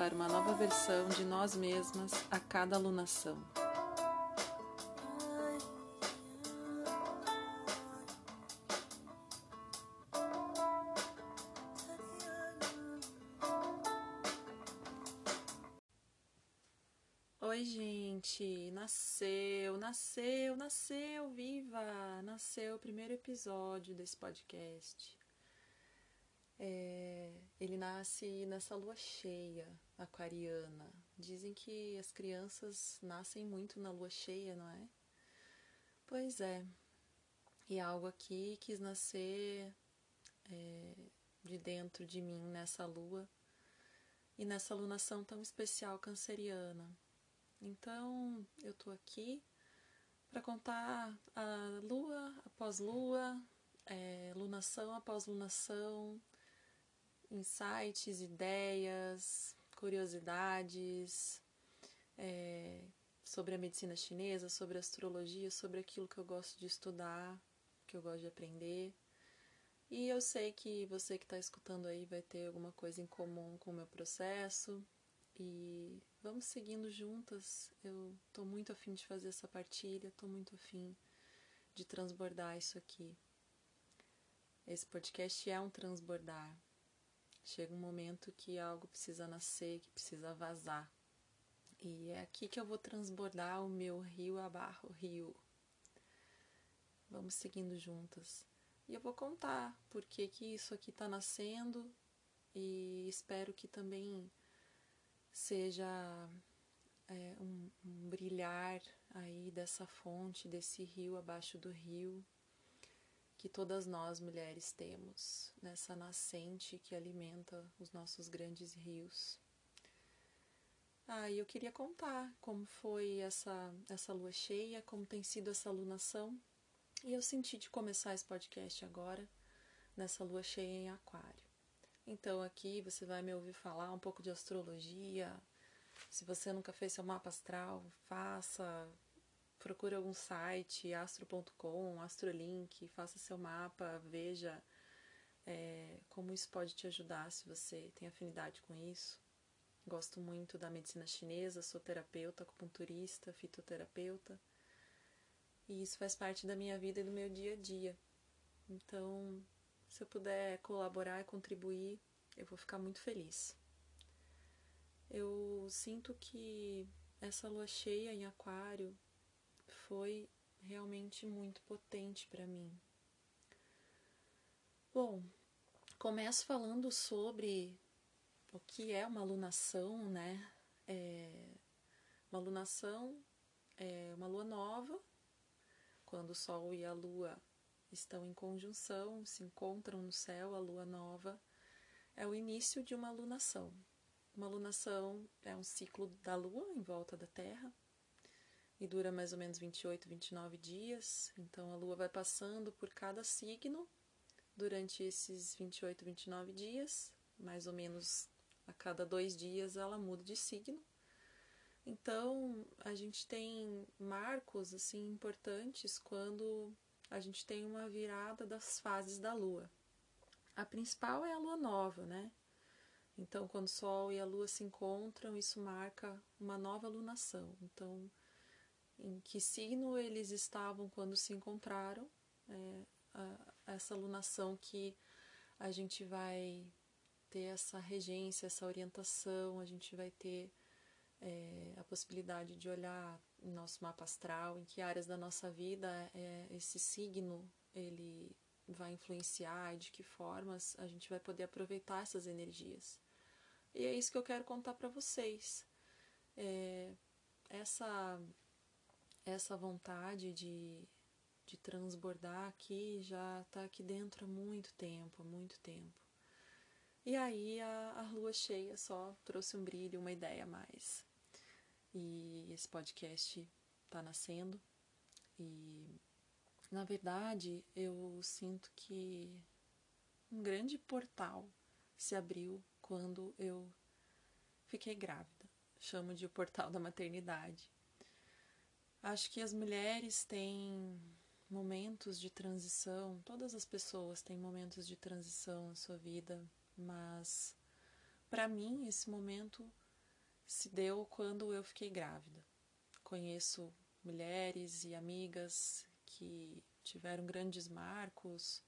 para uma nova versão de nós mesmas a cada alunação. Oi, gente! Nasceu, nasceu, nasceu, viva! Nasceu o primeiro episódio desse podcast. É, ele nasce nessa lua cheia aquariana. Dizem que as crianças nascem muito na lua cheia, não é? Pois é. E algo aqui quis nascer é, de dentro de mim nessa lua e nessa lunação tão especial canceriana. Então eu tô aqui para contar a lua após lua, é, lunação após lunação, insights, ideias, curiosidades é, sobre a medicina chinesa, sobre astrologia, sobre aquilo que eu gosto de estudar, que eu gosto de aprender. E eu sei que você que está escutando aí vai ter alguma coisa em comum com o meu processo. E vamos seguindo juntas. Eu estou muito afim de fazer essa partilha, estou muito afim de transbordar isso aqui. Esse podcast é um transbordar. Chega um momento que algo precisa nascer, que precisa vazar. E é aqui que eu vou transbordar o meu rio abarro rio. Vamos seguindo juntas. E eu vou contar por que, isso aqui está nascendo e espero que também seja é, um, um brilhar aí dessa fonte, desse rio abaixo do rio que todas nós mulheres temos nessa nascente que alimenta os nossos grandes rios. Ah, e eu queria contar como foi essa, essa lua cheia, como tem sido essa lunação. E eu senti de começar esse podcast agora, nessa lua cheia em Aquário. Então aqui você vai me ouvir falar um pouco de astrologia. Se você nunca fez seu mapa astral, faça, procure algum site, astro.com, astrolink, faça seu mapa, veja é, como isso pode te ajudar se você tem afinidade com isso. Gosto muito da medicina chinesa, sou terapeuta, acupunturista, fitoterapeuta. E isso faz parte da minha vida e do meu dia a dia. Então, se eu puder colaborar e contribuir, eu vou ficar muito feliz. Eu sinto que essa lua cheia em Aquário foi realmente muito potente para mim. Bom, começo falando sobre o que é uma lunação, né? É, uma lunação é uma lua nova, quando o Sol e a Lua estão em conjunção, se encontram no céu, a lua nova é o início de uma lunação. Uma lunação é um ciclo da lua em volta da Terra e dura mais ou menos 28, 29 dias. Então a lua vai passando por cada signo durante esses 28, 29 dias, mais ou menos a cada dois dias ela muda de signo. Então a gente tem marcos assim importantes quando a gente tem uma virada das fases da lua. A principal é a lua nova, né? Então, quando o Sol e a Lua se encontram, isso marca uma nova lunação. Então, em que signo eles estavam quando se encontraram, é, a, essa alunação que a gente vai ter essa regência, essa orientação, a gente vai ter é, a possibilidade de olhar nosso mapa astral, em que áreas da nossa vida é, esse signo ele vai influenciar e de que formas a gente vai poder aproveitar essas energias. E é isso que eu quero contar para vocês. É, essa essa vontade de, de transbordar aqui já está aqui dentro há muito tempo, há muito tempo. E aí a, a lua cheia só trouxe um brilho, uma ideia a mais. e esse podcast está nascendo. E na verdade eu sinto que um grande portal se abriu quando eu fiquei grávida. Chamo de portal da maternidade. Acho que as mulheres têm momentos de transição, todas as pessoas têm momentos de transição na sua vida, mas para mim esse momento se deu quando eu fiquei grávida. Conheço mulheres e amigas que tiveram grandes marcos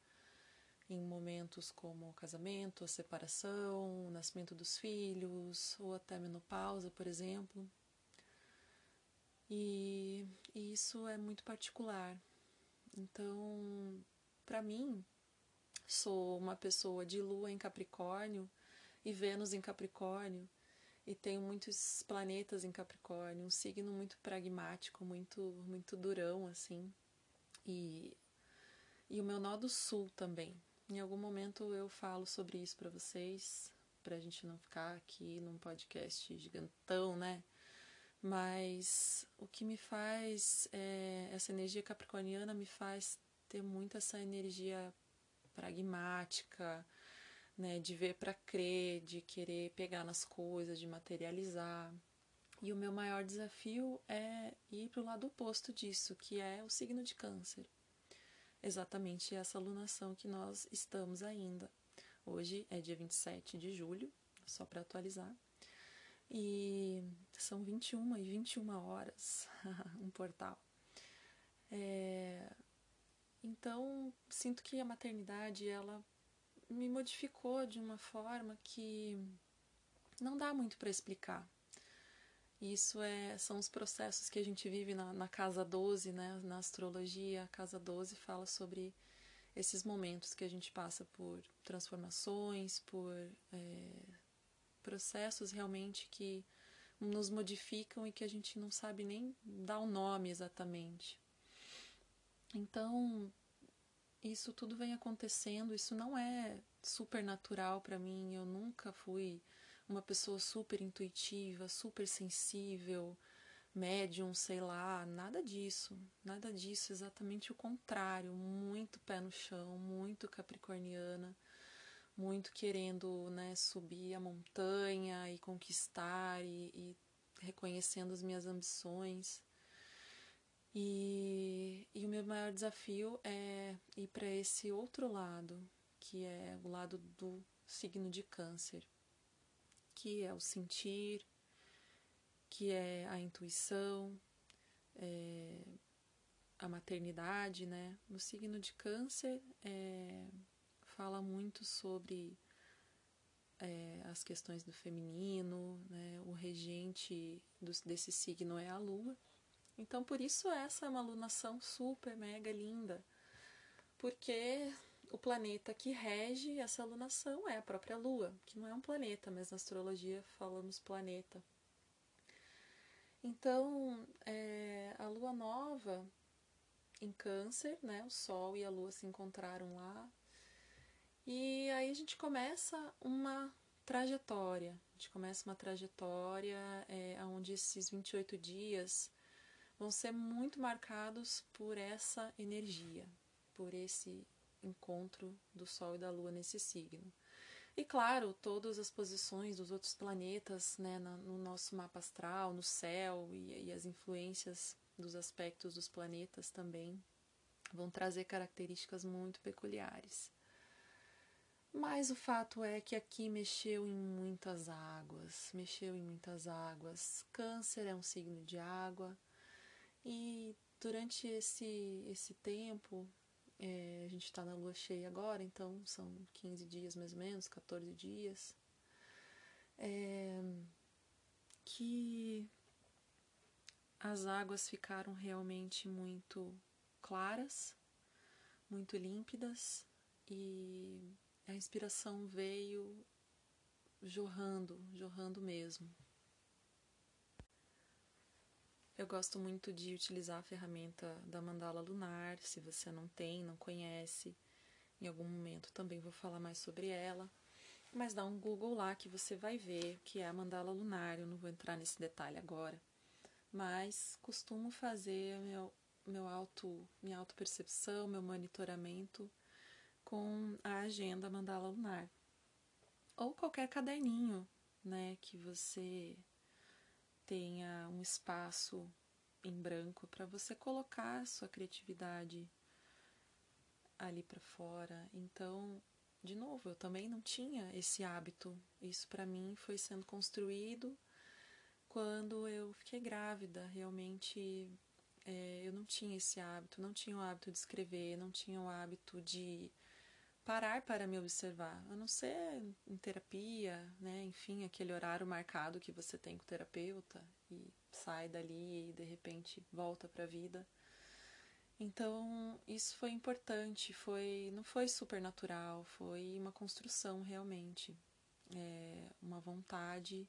em momentos como o casamento, a separação, o nascimento dos filhos, ou até menopausa, por exemplo. E, e isso é muito particular. Então, para mim, sou uma pessoa de lua em Capricórnio e Vênus em Capricórnio e tenho muitos planetas em Capricórnio, um signo muito pragmático, muito muito durão assim. E e o meu nó do sul também. Em algum momento eu falo sobre isso para vocês, pra gente não ficar aqui num podcast gigantão, né? Mas o que me faz, é, essa energia capricorniana me faz ter muito essa energia pragmática, né, de ver para crer, de querer pegar nas coisas, de materializar. E o meu maior desafio é ir para o lado oposto disso, que é o signo de Câncer. Exatamente essa alunação que nós estamos ainda. Hoje é dia 27 de julho, só para atualizar. E são 21 e 21 horas, um portal. É, então, sinto que a maternidade, ela me modificou de uma forma que não dá muito para explicar. Isso é, são os processos que a gente vive na, na casa 12, né? na astrologia. A casa 12 fala sobre esses momentos que a gente passa por transformações, por é, processos realmente que nos modificam e que a gente não sabe nem dar o nome exatamente. Então, isso tudo vem acontecendo, isso não é super natural para mim, eu nunca fui uma pessoa super intuitiva, super sensível, médium, sei lá, nada disso, nada disso, exatamente o contrário, muito pé no chão, muito capricorniana, muito querendo, né, subir a montanha e conquistar e, e reconhecendo as minhas ambições. E, e o meu maior desafio é ir para esse outro lado, que é o lado do signo de Câncer, que é o sentir, que é a intuição, é a maternidade, né? No signo de Câncer é, fala muito sobre é, as questões do feminino, né? O regente do, desse signo é a Lua. Então, por isso essa é uma alunação super, mega linda, porque o planeta que rege essa alunação é a própria Lua, que não é um planeta, mas na astrologia falamos planeta. Então, é, a Lua nova em Câncer, né? O Sol e a Lua se encontraram lá. E aí a gente começa uma trajetória. A gente começa uma trajetória é, onde esses 28 dias vão ser muito marcados por essa energia, por esse encontro do Sol e da Lua nesse signo. E claro, todas as posições dos outros planetas né, no nosso mapa astral, no céu e, e as influências dos aspectos dos planetas também vão trazer características muito peculiares. Mas o fato é que aqui mexeu em muitas águas, mexeu em muitas águas. Câncer é um signo de água, e durante esse, esse tempo, é, a gente está na lua cheia agora, então são 15 dias mais ou menos, 14 dias, é, que as águas ficaram realmente muito claras, muito límpidas e a inspiração veio jorrando, jorrando mesmo. Eu gosto muito de utilizar a ferramenta da mandala lunar. Se você não tem, não conhece, em algum momento também vou falar mais sobre ela. Mas dá um Google lá que você vai ver o que é a mandala lunar. Eu não vou entrar nesse detalhe agora. mas costumo fazer meu, meu auto, minha autopercepção, meu monitoramento com a agenda mandala lunar. Ou qualquer caderninho, né, que você tenha um espaço em branco para você colocar sua criatividade ali para fora. Então, de novo, eu também não tinha esse hábito. Isso para mim foi sendo construído quando eu fiquei grávida. Realmente é, eu não tinha esse hábito, não tinha o hábito de escrever, não tinha o hábito de parar para me observar, a não ser em terapia, né? Enfim, aquele horário marcado que você tem com o terapeuta e sai dali e de repente volta para a vida. Então, isso foi importante, foi não foi supernatural, foi uma construção realmente, é, uma vontade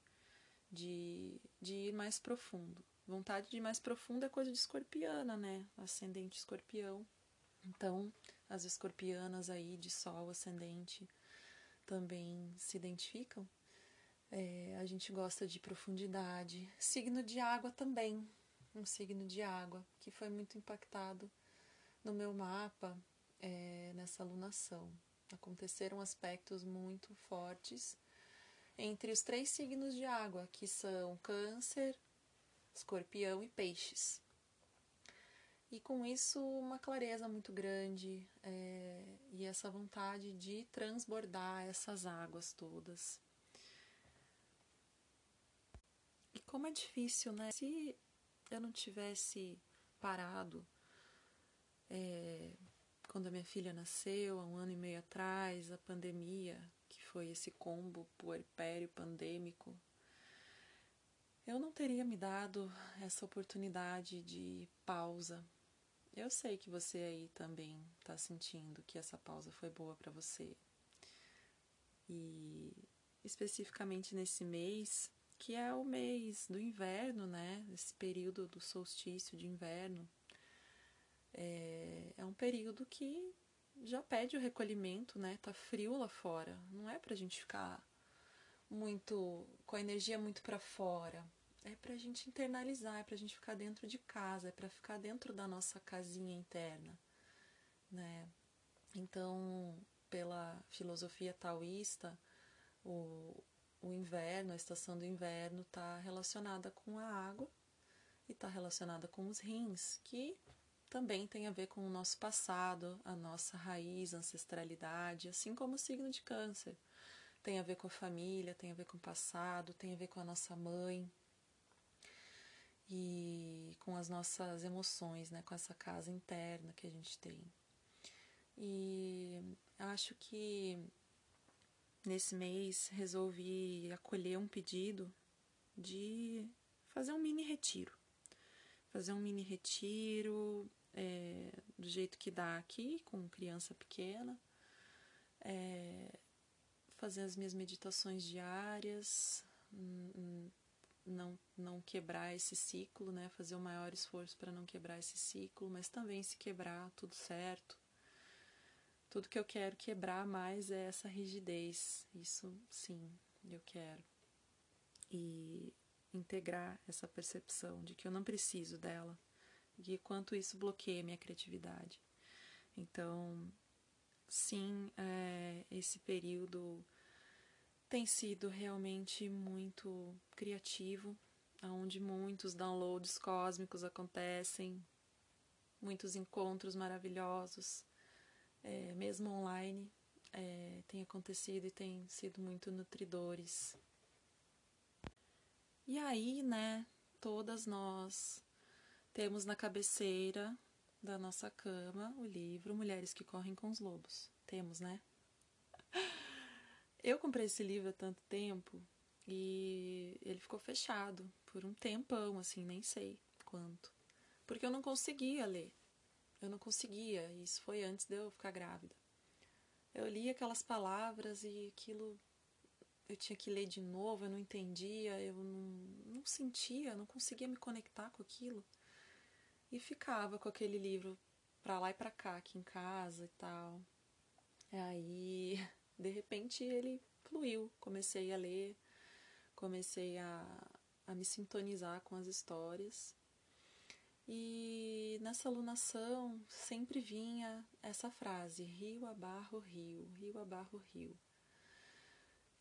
de, de ir mais profundo. Vontade de ir mais profundo é coisa de escorpiana, né? Ascendente escorpião. Então, as escorpianas aí de sol ascendente também se identificam. É, a gente gosta de profundidade. Signo de água também, um signo de água que foi muito impactado no meu mapa é, nessa alunação. Aconteceram aspectos muito fortes entre os três signos de água, que são Câncer, Escorpião e Peixes. E com isso, uma clareza muito grande é, e essa vontade de transbordar essas águas todas. E como é difícil, né? Se eu não tivesse parado é, quando a minha filha nasceu, há um ano e meio atrás, a pandemia, que foi esse combo puerpério pandêmico, eu não teria me dado essa oportunidade de pausa eu sei que você aí também está sentindo que essa pausa foi boa para você. E especificamente nesse mês, que é o mês do inverno, né? Esse período do solstício de inverno. É, é um período que já pede o recolhimento, né? Tá frio lá fora. Não é pra gente ficar muito com a energia muito para fora é para a gente internalizar, é para a gente ficar dentro de casa, é para ficar dentro da nossa casinha interna, né? Então, pela filosofia taoísta, o, o inverno, a estação do inverno, está relacionada com a água e está relacionada com os rins, que também tem a ver com o nosso passado, a nossa raiz, ancestralidade, assim como o signo de câncer. Tem a ver com a família, tem a ver com o passado, tem a ver com a nossa mãe, e com as nossas emoções, né, com essa casa interna que a gente tem. E acho que nesse mês resolvi acolher um pedido de fazer um mini retiro. Fazer um mini retiro é, do jeito que dá aqui, com criança pequena. É, fazer as minhas meditações diárias, não, não quebrar esse ciclo, né? Fazer o maior esforço para não quebrar esse ciclo, mas também se quebrar, tudo certo. Tudo que eu quero quebrar mais é essa rigidez. Isso sim, eu quero. E integrar essa percepção de que eu não preciso dela e quanto isso bloqueia minha criatividade. Então, sim, é, esse período tem sido realmente muito criativo, onde muitos downloads cósmicos acontecem, muitos encontros maravilhosos, é, mesmo online, é, tem acontecido e tem sido muito nutridores. E aí, né, todas nós temos na cabeceira da nossa cama o livro Mulheres que Correm com os Lobos. Temos, né? Eu comprei esse livro há tanto tempo e ele ficou fechado por um tempão, assim, nem sei quanto. Porque eu não conseguia ler. Eu não conseguia. Isso foi antes de eu ficar grávida. Eu li aquelas palavras e aquilo eu tinha que ler de novo, eu não entendia, eu não, não sentia, não conseguia me conectar com aquilo. E ficava com aquele livro pra lá e pra cá, aqui em casa e tal. Aí de repente ele fluiu. Comecei a ler, comecei a, a me sintonizar com as histórias. E nessa alunação sempre vinha essa frase: rio abarro rio, rio abarro rio.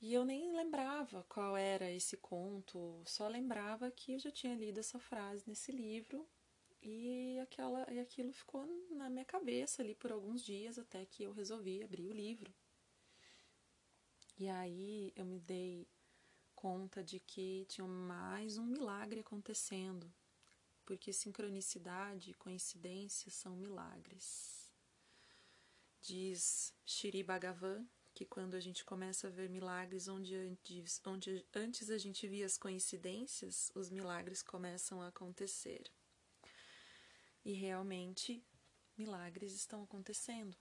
E eu nem lembrava qual era esse conto, só lembrava que eu já tinha lido essa frase nesse livro e, aquela, e aquilo ficou na minha cabeça ali por alguns dias até que eu resolvi abrir o livro. E aí eu me dei conta de que tinha mais um milagre acontecendo, porque sincronicidade e coincidência são milagres. Diz Shri Bhagavan que quando a gente começa a ver milagres onde antes, onde antes a gente via as coincidências, os milagres começam a acontecer. E realmente milagres estão acontecendo.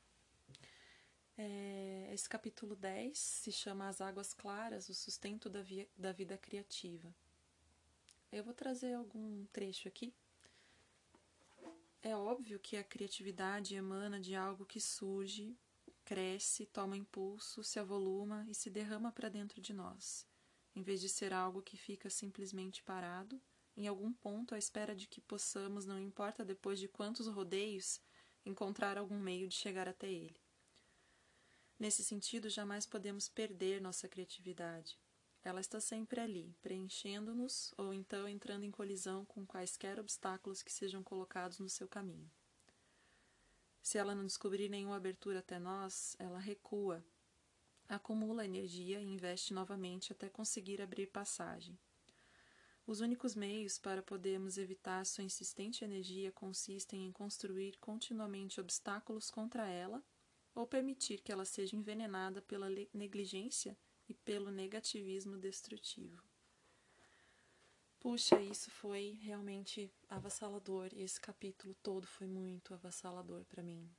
É, esse capítulo 10 se chama As Águas Claras, o sustento da, via, da vida criativa. Eu vou trazer algum trecho aqui. É óbvio que a criatividade emana de algo que surge cresce, toma impulso, se avoluma e se derrama para dentro de nós, em vez de ser algo que fica simplesmente parado, em algum ponto à espera de que possamos, não importa depois de quantos rodeios, encontrar algum meio de chegar até ele. Nesse sentido, jamais podemos perder nossa criatividade. Ela está sempre ali, preenchendo-nos ou então entrando em colisão com quaisquer obstáculos que sejam colocados no seu caminho. Se ela não descobrir nenhuma abertura até nós, ela recua, acumula energia e investe novamente até conseguir abrir passagem. Os únicos meios para podermos evitar sua insistente energia consistem em construir continuamente obstáculos contra ela ou permitir que ela seja envenenada pela negligência e pelo negativismo destrutivo. Puxa, isso foi realmente avassalador. Esse capítulo todo foi muito avassalador para mim.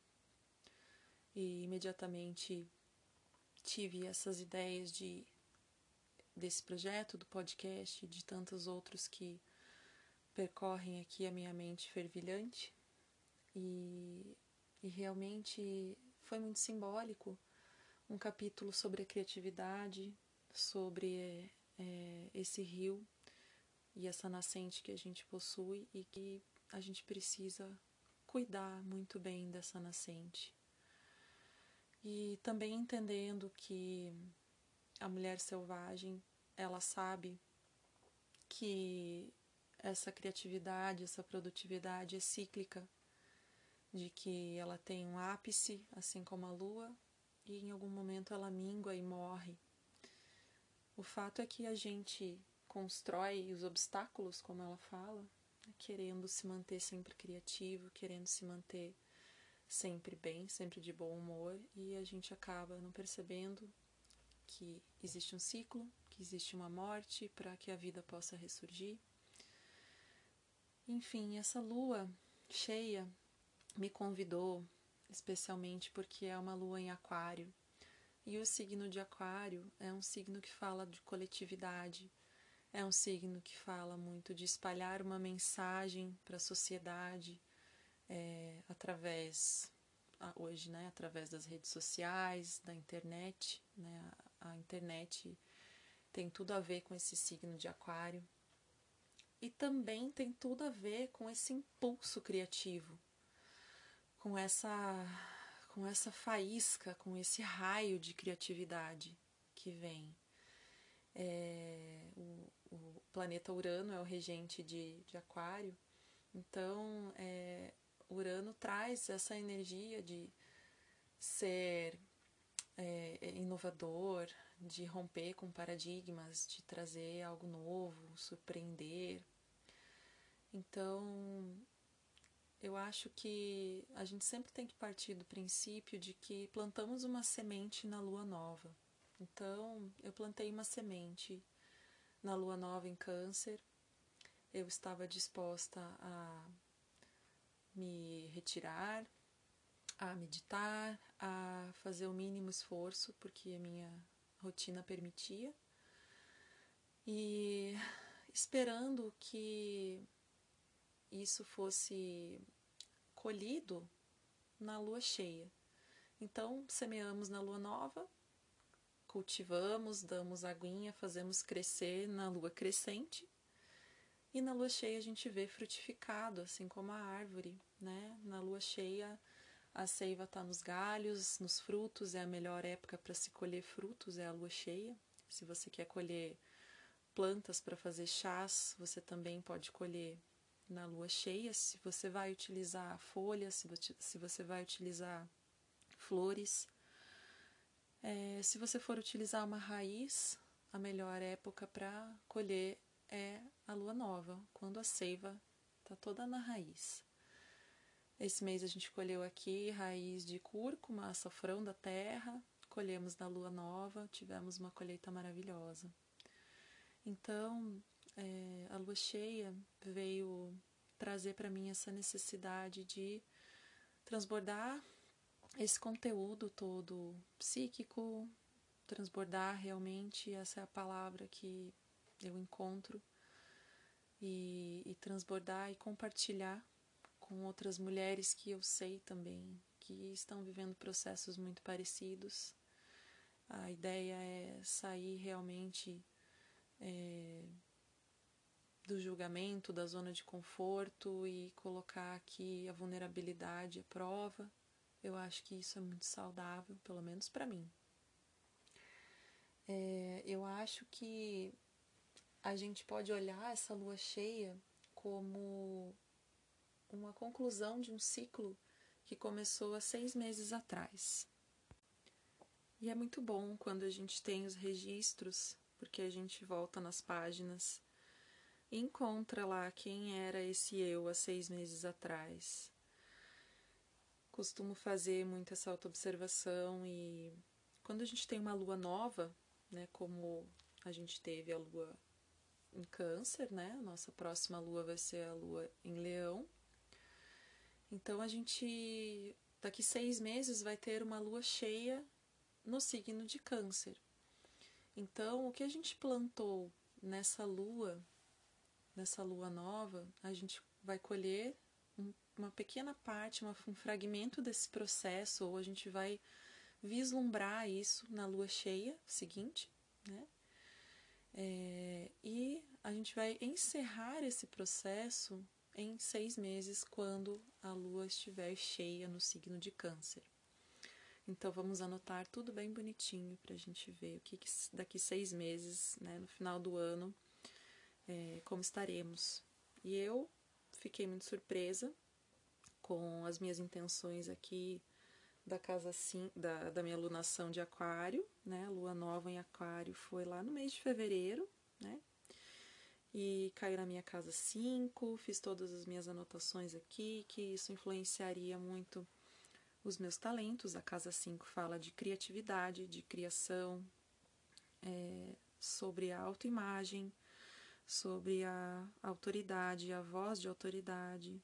E imediatamente tive essas ideias de desse projeto, do podcast, de tantos outros que percorrem aqui a minha mente fervilhante. E, e realmente foi muito simbólico um capítulo sobre a criatividade, sobre é, esse rio e essa nascente que a gente possui e que a gente precisa cuidar muito bem dessa nascente. E também entendendo que a mulher selvagem, ela sabe que essa criatividade, essa produtividade é cíclica, de que ela tem um ápice, assim como a lua, e em algum momento ela mingua e morre. O fato é que a gente constrói os obstáculos, como ela fala, querendo se manter sempre criativo, querendo se manter sempre bem, sempre de bom humor, e a gente acaba não percebendo que existe um ciclo, que existe uma morte para que a vida possa ressurgir. Enfim, essa lua cheia me convidou, especialmente porque é uma lua em Aquário. E o signo de Aquário é um signo que fala de coletividade, é um signo que fala muito de espalhar uma mensagem para a sociedade é, através, hoje, né, através das redes sociais, da internet. Né, a, internet tem tudo a ver com esse signo de Aquário. E também tem tudo a ver com esse impulso criativo, com essa, com essa faísca, com esse raio de criatividade que vem. É, o, o planeta Urano é o regente de, de Aquário, então é, Urano traz essa energia de ser é, inovador, de romper com paradigmas, de trazer algo novo, surpreender. Então, eu acho que a gente sempre tem que partir do princípio de que plantamos uma semente na lua nova. Então, eu plantei uma semente na lua nova em Câncer. Eu estava disposta a me retirar, a meditar, a fazer o mínimo esforço, porque a minha rotina permitia. E esperando que isso fosse colhido na lua cheia. Então, semeamos na lua nova, cultivamos, damos aguinha, fazemos crescer na lua crescente E na lua cheia a gente vê frutificado, assim como a árvore, né? Na lua cheia a seiva está nos galhos, nos frutos, é a melhor época para se colher frutos, é a lua cheia. Se você quer colher plantas para fazer chás, você também pode colher na lua cheia. Se você vai utilizar folhas, se você vai utilizar flores. É, se você for utilizar uma raiz, a melhor época para colher é a lua nova, quando a seiva está toda na raiz. Esse mês a gente colheu aqui raiz de cúrcuma, açafrão da terra, colhemos na lua nova, tivemos uma colheita maravilhosa. Então, é, a lua cheia veio trazer para mim essa necessidade de transbordar esse conteúdo todo psíquico, transbordar realmente, essa é a palavra que eu encontro, e, e transbordar e compartilhar com outras mulheres que eu sei também que estão vivendo processos muito parecidos. A ideia é sair realmente é, do julgamento, da zona de conforto e colocar aqui a vulnerabilidade à prova. Eu acho que isso é muito saudável, pelo menos para mim. É, eu acho que a gente pode olhar essa lua cheia como uma conclusão de um ciclo que começou há seis meses atrás. E é muito bom quando a gente tem os registros, porque a gente volta nas páginas encontra lá quem era esse eu há seis meses atrás. Costumo fazer muito essa autoobservação e quando a gente tem uma lua nova, né, como a gente teve a lua em Câncer, né? A nossa próxima lua vai ser a lua em Leão. Então a gente daqui seis meses vai ter uma lua cheia no signo de Câncer. Então o que a gente plantou nessa lua, nessa lua nova, a gente vai colher um, uma pequena parte, uma, um fragmento desse processo, ou a gente vai vislumbrar isso na lua cheia seguinte, né? É, e a gente vai encerrar esse processo em seis meses, quando a lua estiver cheia no signo de Câncer. Então vamos anotar tudo bem bonitinho para a gente ver o que, que, daqui seis meses, né, no final do ano, é, como estaremos. E eu fiquei muito surpresa com as minhas intenções aqui da casa sim, da, da minha lunação de aquário, né? Lua nova em aquário foi lá no mês de fevereiro, né? E caiu na minha casa 5, fiz todas as minhas anotações aqui, que isso influenciaria muito os meus talentos. A casa 5 fala de criatividade, de criação, é, sobre autoimagem, sobre a autoridade, a voz de autoridade,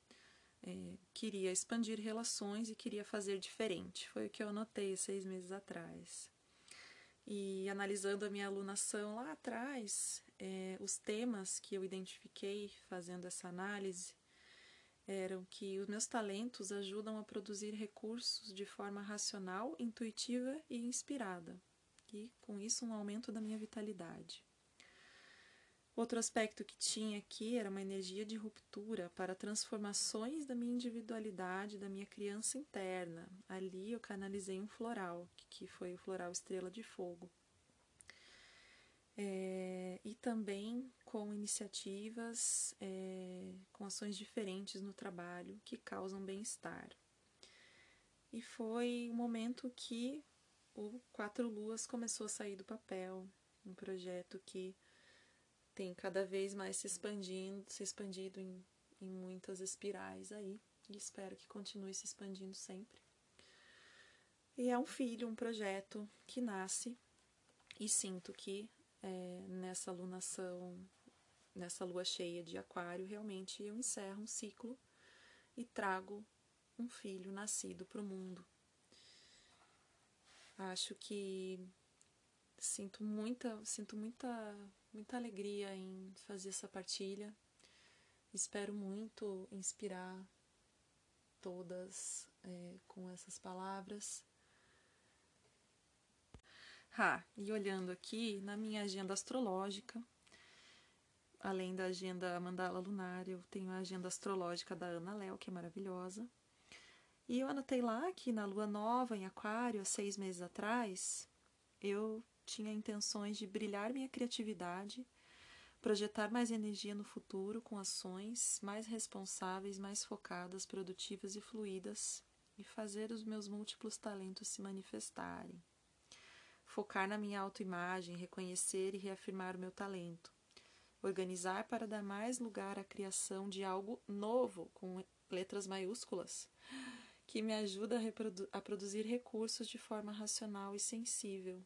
é, queria expandir relações e queria fazer diferente. Foi o que eu anotei seis meses atrás. E analisando a minha alunação lá atrás, é, os temas que eu identifiquei fazendo essa análise eram que os meus talentos ajudam a produzir recursos de forma racional, intuitiva e inspirada, e com isso um aumento da minha vitalidade. Outro aspecto que tinha aqui era uma energia de ruptura para transformações da minha individualidade, da minha criança interna. Ali eu canalizei um floral, que foi o floral Estrela de Fogo. É, e também com iniciativas, é, com ações diferentes no trabalho que causam bem-estar. E foi o momento que o Quatro Luas começou a sair do papel, um projeto que tem cada vez mais se expandindo, se expandido em, em muitas espirais aí, e espero que continue se expandindo sempre. E é um filho, um projeto que nasce, e sinto que é, nessa lunação, nessa lua cheia de Aquário, realmente eu encerro um ciclo e trago um filho nascido para o mundo. Acho que sinto muita, sinto muita muita alegria em fazer essa partilha. Espero muito inspirar todas é, com essas palavras. Ah, e olhando aqui na minha agenda astrológica, além da agenda mandala lunar, eu tenho a agenda astrológica da Ana Léo, que é maravilhosa. E eu anotei lá que na lua nova em Aquário, há seis meses atrás, eu tinha intenções de brilhar minha criatividade, projetar mais energia no futuro com ações mais responsáveis, mais focadas, produtivas e fluídas e fazer os meus múltiplos talentos se manifestarem. Focar na minha autoimagem, reconhecer e reafirmar o meu talento. Organizar para dar mais lugar à criação de algo novo, com letras maiúsculas, que me ajuda a, a produzir recursos de forma racional e sensível.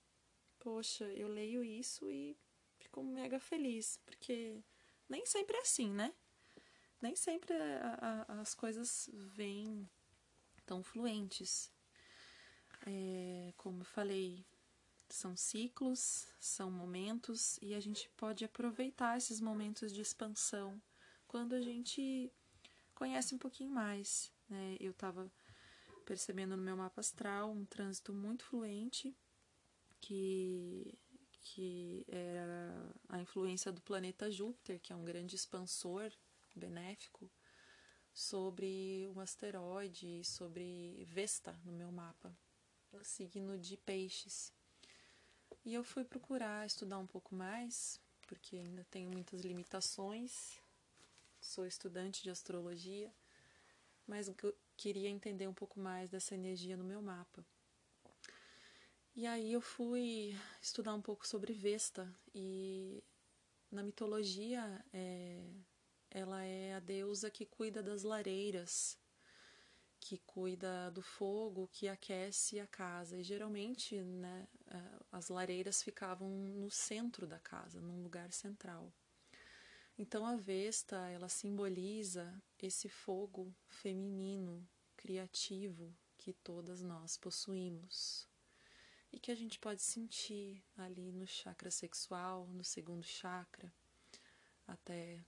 Poxa, eu leio isso e fico mega feliz, porque nem sempre é assim, né? Nem sempre a, a, as coisas vêm tão fluentes. É, como eu falei, são ciclos, são momentos e a gente pode aproveitar esses momentos de expansão quando a gente conhece um pouquinho mais. Né? Eu estava percebendo no meu mapa astral um trânsito muito fluente que que era a influência do planeta Júpiter, que é um grande expansor benéfico, sobre um asteroide, sobre Vesta no meu mapa, o signo de Peixes. E eu fui procurar estudar um pouco mais, porque ainda tenho muitas limitações. Sou estudante de astrologia, mas queria entender um pouco mais dessa energia no meu mapa. E aí eu fui estudar um pouco sobre Vesta e na mitologia é, ela é a deusa que cuida das lareiras, que cuida do fogo, que aquece a casa. E geralmente né, as lareiras ficavam no centro da casa, num lugar central. Então a Vesta, ela simboliza esse fogo feminino, criativo que todas nós possuímos e que a gente pode sentir ali no chakra sexual, no segundo chakra, até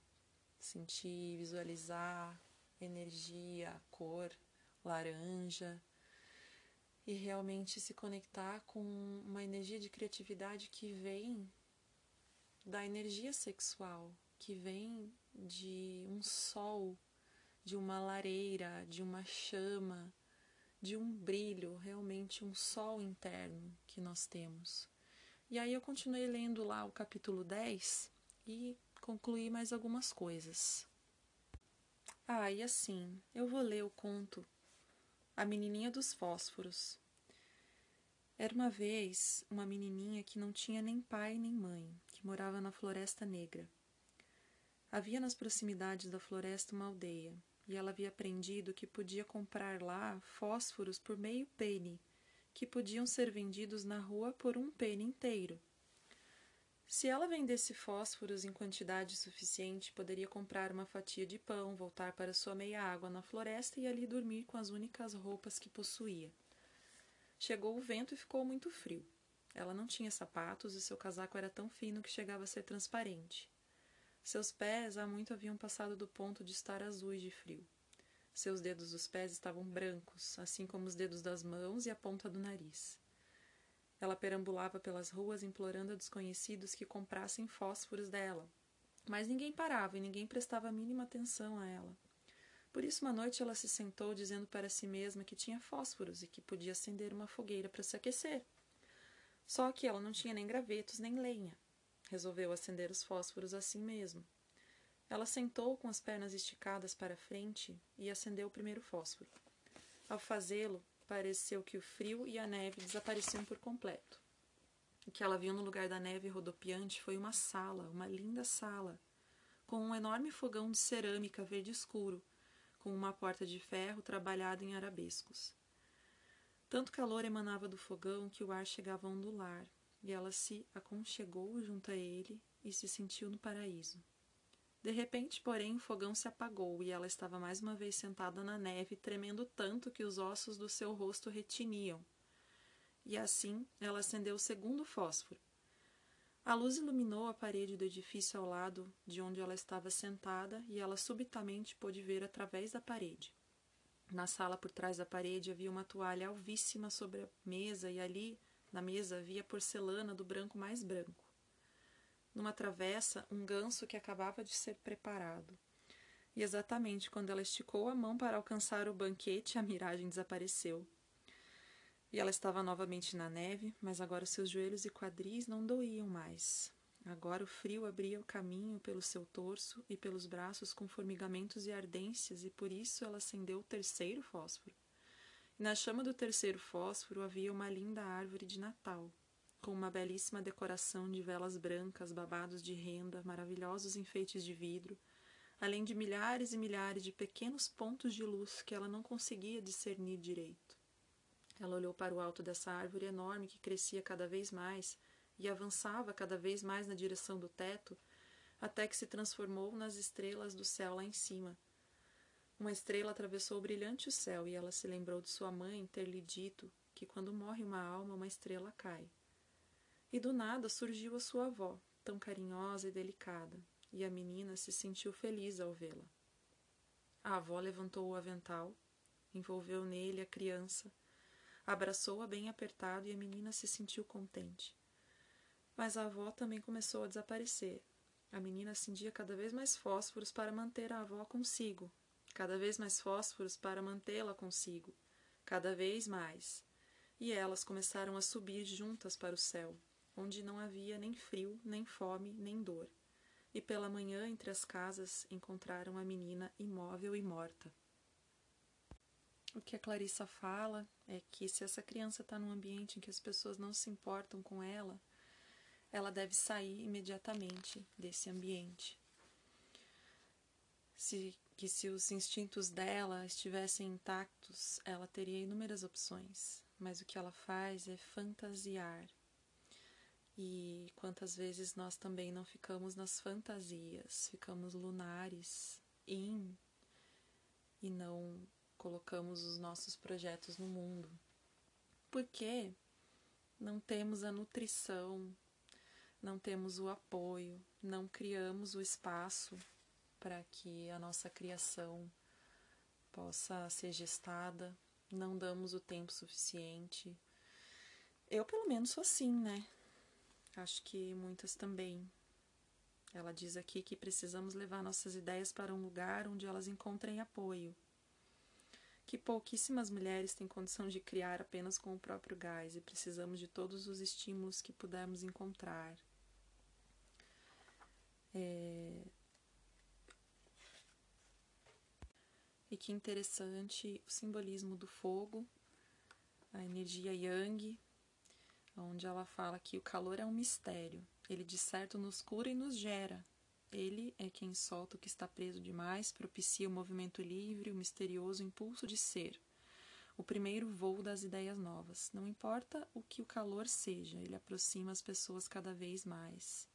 sentir, visualizar energia, cor laranja e realmente se conectar com uma energia de criatividade que vem da energia sexual, que vem de um sol, de uma lareira, de uma chama, de um brilho, realmente um sol interno que nós temos. E aí eu continuei lendo lá o capítulo 10 e concluí mais algumas coisas. Ah, e assim, eu vou ler o conto A Menininha dos Fósforos. Era uma vez uma menininha que não tinha nem pai nem mãe, que morava na Floresta Negra. Havia nas proximidades da floresta uma aldeia, e ela havia aprendido que podia comprar lá fósforos por meio penny, que podiam ser vendidos na rua por um penny inteiro. Se ela vendesse fósforos em quantidade suficiente, poderia comprar uma fatia de pão, voltar para sua meia água na floresta e ali dormir com as únicas roupas que possuía. Chegou o vento e ficou muito frio. Ela não tinha sapatos e seu casaco era tão fino que chegava a ser transparente. Seus pés há muito haviam passado do ponto de estar azuis de frio. Seus dedos dos pés estavam brancos, assim como os dedos das mãos e a ponta do nariz. Ela perambulava pelas ruas implorando a desconhecidos que comprassem fósforos dela, mas ninguém parava e ninguém prestava a mínima atenção a ela. Por isso, uma noite ela se sentou dizendo para si mesma que tinha fósforos e que podia acender uma fogueira para se aquecer. Só que ela não tinha nem gravetos nem lenha. Resolveu acender os fósforos assim mesmo. Ela sentou com as pernas esticadas para frente e acendeu o primeiro fósforo. Ao fazê-lo, pareceu que o frio e a neve desapareciam por completo. O que ela viu no lugar da neve rodopiante foi uma sala, uma linda sala, com um enorme fogão de cerâmica verde escuro, com uma porta de ferro trabalhada em arabescos. Tanto calor emanava do fogão que o ar chegava a ondular, e ela se aconchegou junto a ele e se sentiu no paraíso. De repente, porém, o fogão se apagou e ela estava mais uma vez sentada na neve, tremendo tanto que os ossos do seu rosto retiniam. E assim ela acendeu o segundo fósforo. A luz iluminou a parede do edifício ao lado de onde ela estava sentada e ela subitamente pôde ver através da parede. Na sala por trás da parede havia uma toalha alvíssima sobre a mesa e ali na mesa havia porcelana do branco mais branco. numa travessa, um ganso que acabava de ser preparado. E exatamente quando ela esticou a mão para alcançar o banquete, a miragem desapareceu. E ela estava novamente na neve, mas agora seus joelhos e quadris não doíam mais. Agora o frio abria o caminho pelo seu torso e pelos braços com formigamentos e ardências, e por isso ela acendeu o terceiro fósforo. Na chama do terceiro fósforo havia uma linda árvore de Natal, com uma belíssima decoração de velas brancas, babados de renda, maravilhosos enfeites de vidro, além de milhares e milhares de pequenos pontos de luz que ela não conseguia discernir direito. Ela olhou para o alto dessa árvore enorme que crescia cada vez mais e avançava cada vez mais na direção do teto, até que se transformou nas estrelas do céu lá em cima. Uma estrela atravessou o brilhante céu e ela se lembrou de sua mãe ter lhe dito que quando morre uma alma, uma estrela cai. E do nada surgiu a sua avó, tão carinhosa e delicada, e a menina se sentiu feliz ao vê-la. A avó levantou o avental, envolveu nele a criança, abraçou-a bem apertado e a menina se sentiu contente. Mas a avó também começou a desaparecer. A menina acendia cada vez mais fósforos para manter a avó consigo, cada vez mais fósforos para mantê-la consigo, cada vez mais. E elas começaram a subir juntas para o céu, onde não havia nem frio, nem fome, nem dor e pela manhã entre as casas encontraram a menina imóvel e morta. O que a Clarissa fala é que se essa criança está num ambiente em que as pessoas não se importam com ela, ela deve sair imediatamente desse ambiente. Se, que se os instintos dela estivessem intactos, ela teria inúmeras opções, mas o que ela faz é fantasiar, e quantas vezes nós também não ficamos nas fantasias, ficamos lunares, in, e não colocamos os nossos projetos no mundo. Porque não temos a nutrição, não temos o apoio, não criamos o espaço para que a nossa criação possa ser gestada, não damos o tempo suficiente. Eu, pelo menos, sou assim, né? Acho que muitas também. Ela diz aqui que precisamos levar nossas ideias para um lugar onde elas encontrem apoio. Que pouquíssimas mulheres têm condição de criar apenas com o próprio gás e precisamos de todos os estímulos que pudermos encontrar. É... E que interessante o simbolismo do fogo, a energia yang, onde ela fala que o calor é um mistério. Ele de certo nos cura e nos gera. Ele é quem solta o que está preso demais, propicia o movimento livre, o misterioso impulso de ser. O primeiro voo das ideias novas. Não importa o que o calor seja, ele aproxima as pessoas cada vez mais.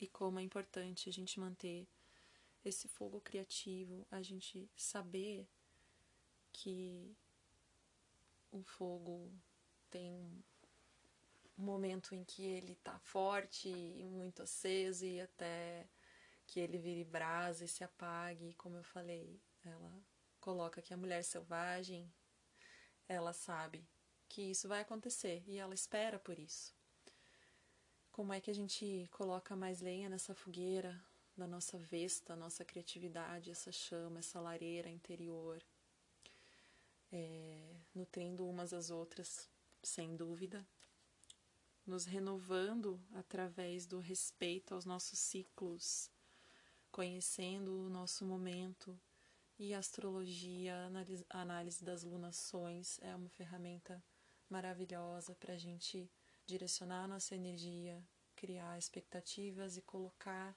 E como é importante a gente manter esse fogo criativo, a gente saber que o fogo tem um momento em que ele está forte e muito aceso e até que ele vire brasa e se apague, como eu falei, ela coloca que a mulher selvagem, ela sabe que isso vai acontecer e ela espera por isso. Como é que a gente coloca mais lenha nessa fogueira da nossa vesta, nossa criatividade, essa chama, essa lareira interior? é, nutrindo umas às outras, sem dúvida, nos renovando através do respeito aos nossos ciclos, conhecendo o nosso momento. E a astrologia, a análise das lunações é uma ferramenta maravilhosa para a gente direcionar nossa energia, criar expectativas e colocar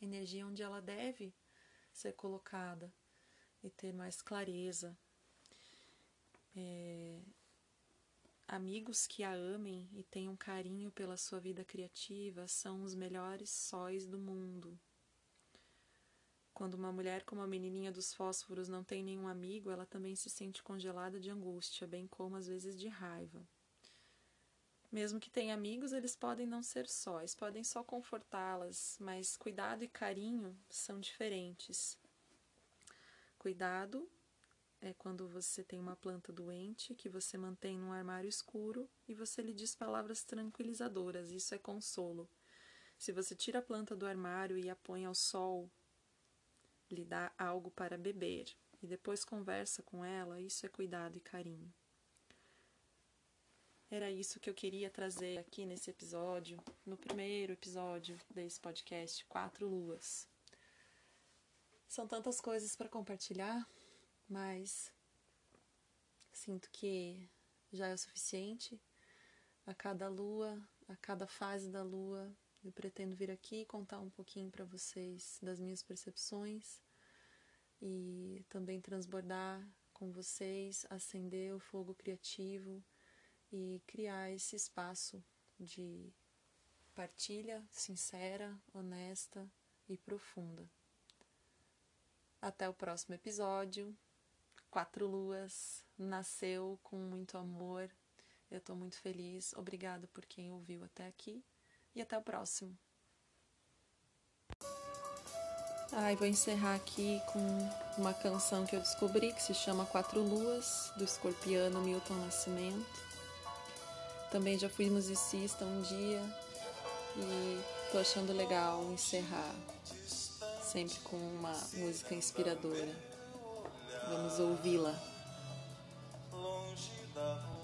energia onde ela deve ser colocada e ter mais clareza é, amigos que a amem e tenham carinho pela sua vida criativa são os melhores sóis do mundo. Quando uma mulher como a menininha dos fósforos não tem nenhum amigo, ela também se sente congelada de angústia, bem como às vezes de raiva. Mesmo que tenha amigos, eles podem não ser sóis, podem só confortá-las, mas cuidado e carinho são diferentes. Cuidado é quando você tem uma planta doente que você mantém num armário escuro e você lhe diz palavras tranquilizadoras. Isso é consolo. Se você tira a planta do armário e a põe ao sol, lhe dá algo para beber e depois conversa com ela, isso é cuidado e carinho. Era isso que eu queria trazer aqui nesse episódio, no primeiro episódio desse podcast, Quatro Luas. São tantas coisas para compartilhar, mas sinto que já é o suficiente. A cada lua, a cada fase da lua, eu pretendo vir aqui contar um pouquinho para vocês das minhas percepções e também transbordar com vocês, acender o fogo criativo e criar esse espaço de partilha sincera, honesta e profunda. Até o próximo episódio. Quatro Luas nasceu com muito amor. Eu estou muito feliz. Obrigada por quem ouviu até aqui e até o próximo. Ai, vou encerrar aqui com uma canção que eu descobri que se chama Quatro Luas, do escorpiano Milton Nascimento. Também já fui musicista um dia e tô achando legal encerrar sempre com uma música inspiradora. Vamos ouvi-la. quatro estrelas.